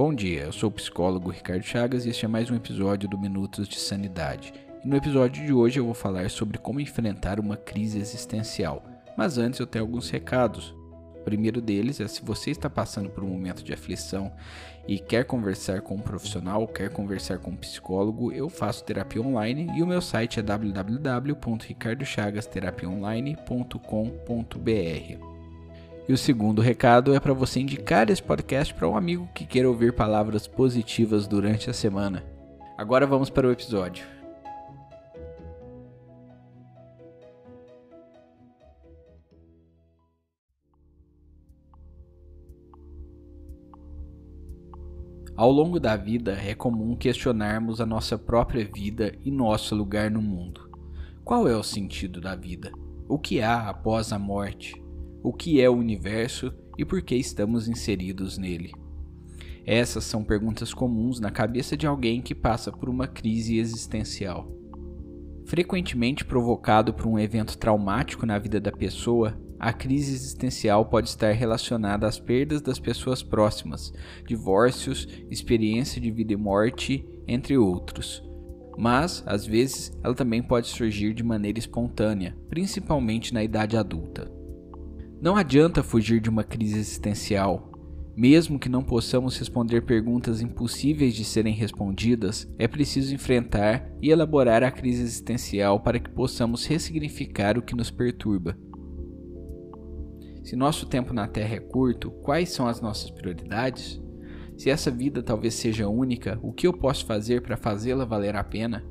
Bom dia, eu sou o psicólogo Ricardo Chagas e este é mais um episódio do Minutos de Sanidade. E no episódio de hoje eu vou falar sobre como enfrentar uma crise existencial. Mas antes eu tenho alguns recados. O primeiro deles é se você está passando por um momento de aflição e quer conversar com um profissional, quer conversar com um psicólogo, eu faço terapia online e o meu site é www.ricardochagasterapiaonline.com.br. E o segundo recado é para você indicar esse podcast para um amigo que queira ouvir palavras positivas durante a semana. Agora vamos para o episódio. Ao longo da vida é comum questionarmos a nossa própria vida e nosso lugar no mundo. Qual é o sentido da vida? O que há após a morte? O que é o universo e por que estamos inseridos nele. Essas são perguntas comuns na cabeça de alguém que passa por uma crise existencial. Frequentemente provocado por um evento traumático na vida da pessoa, a crise existencial pode estar relacionada às perdas das pessoas próximas, divórcios, experiência de vida e morte, entre outros. Mas, às vezes, ela também pode surgir de maneira espontânea, principalmente na idade adulta. Não adianta fugir de uma crise existencial. Mesmo que não possamos responder perguntas impossíveis de serem respondidas, é preciso enfrentar e elaborar a crise existencial para que possamos ressignificar o que nos perturba. Se nosso tempo na Terra é curto, quais são as nossas prioridades? Se essa vida talvez seja única, o que eu posso fazer para fazê-la valer a pena?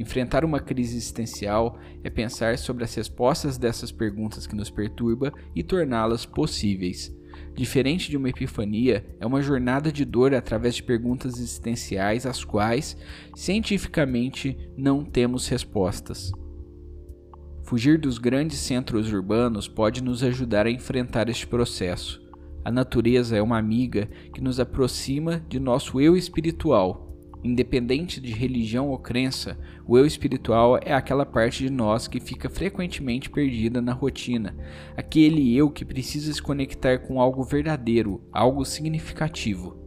Enfrentar uma crise existencial é pensar sobre as respostas dessas perguntas que nos perturba e torná-las possíveis. Diferente de uma epifania, é uma jornada de dor através de perguntas existenciais às quais, cientificamente, não temos respostas. Fugir dos grandes centros urbanos pode nos ajudar a enfrentar este processo. A natureza é uma amiga que nos aproxima de nosso eu espiritual Independente de religião ou crença, o eu espiritual é aquela parte de nós que fica frequentemente perdida na rotina, aquele eu que precisa se conectar com algo verdadeiro, algo significativo.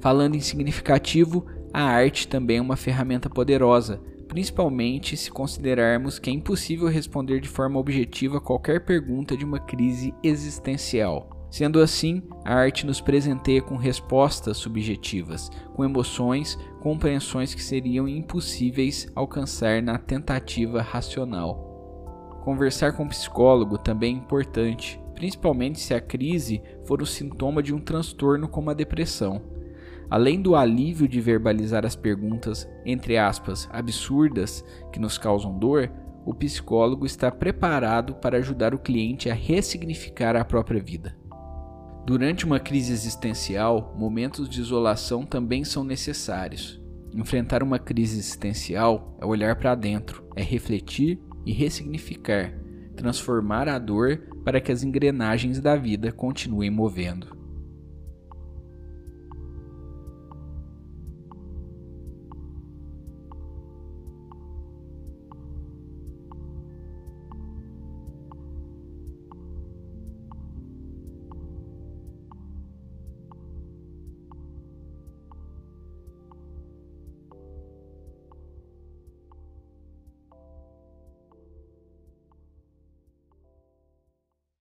Falando em significativo, a arte também é uma ferramenta poderosa, principalmente se considerarmos que é impossível responder de forma objetiva qualquer pergunta de uma crise existencial. Sendo assim, a arte nos presenteia com respostas subjetivas, com emoções, compreensões que seriam impossíveis alcançar na tentativa racional. Conversar com um psicólogo também é importante, principalmente se a crise for o sintoma de um transtorno como a depressão. Além do alívio de verbalizar as perguntas, entre aspas, absurdas que nos causam dor, o psicólogo está preparado para ajudar o cliente a ressignificar a própria vida. Durante uma crise existencial, momentos de isolação também são necessários. Enfrentar uma crise existencial é olhar para dentro, é refletir e ressignificar, transformar a dor para que as engrenagens da vida continuem movendo.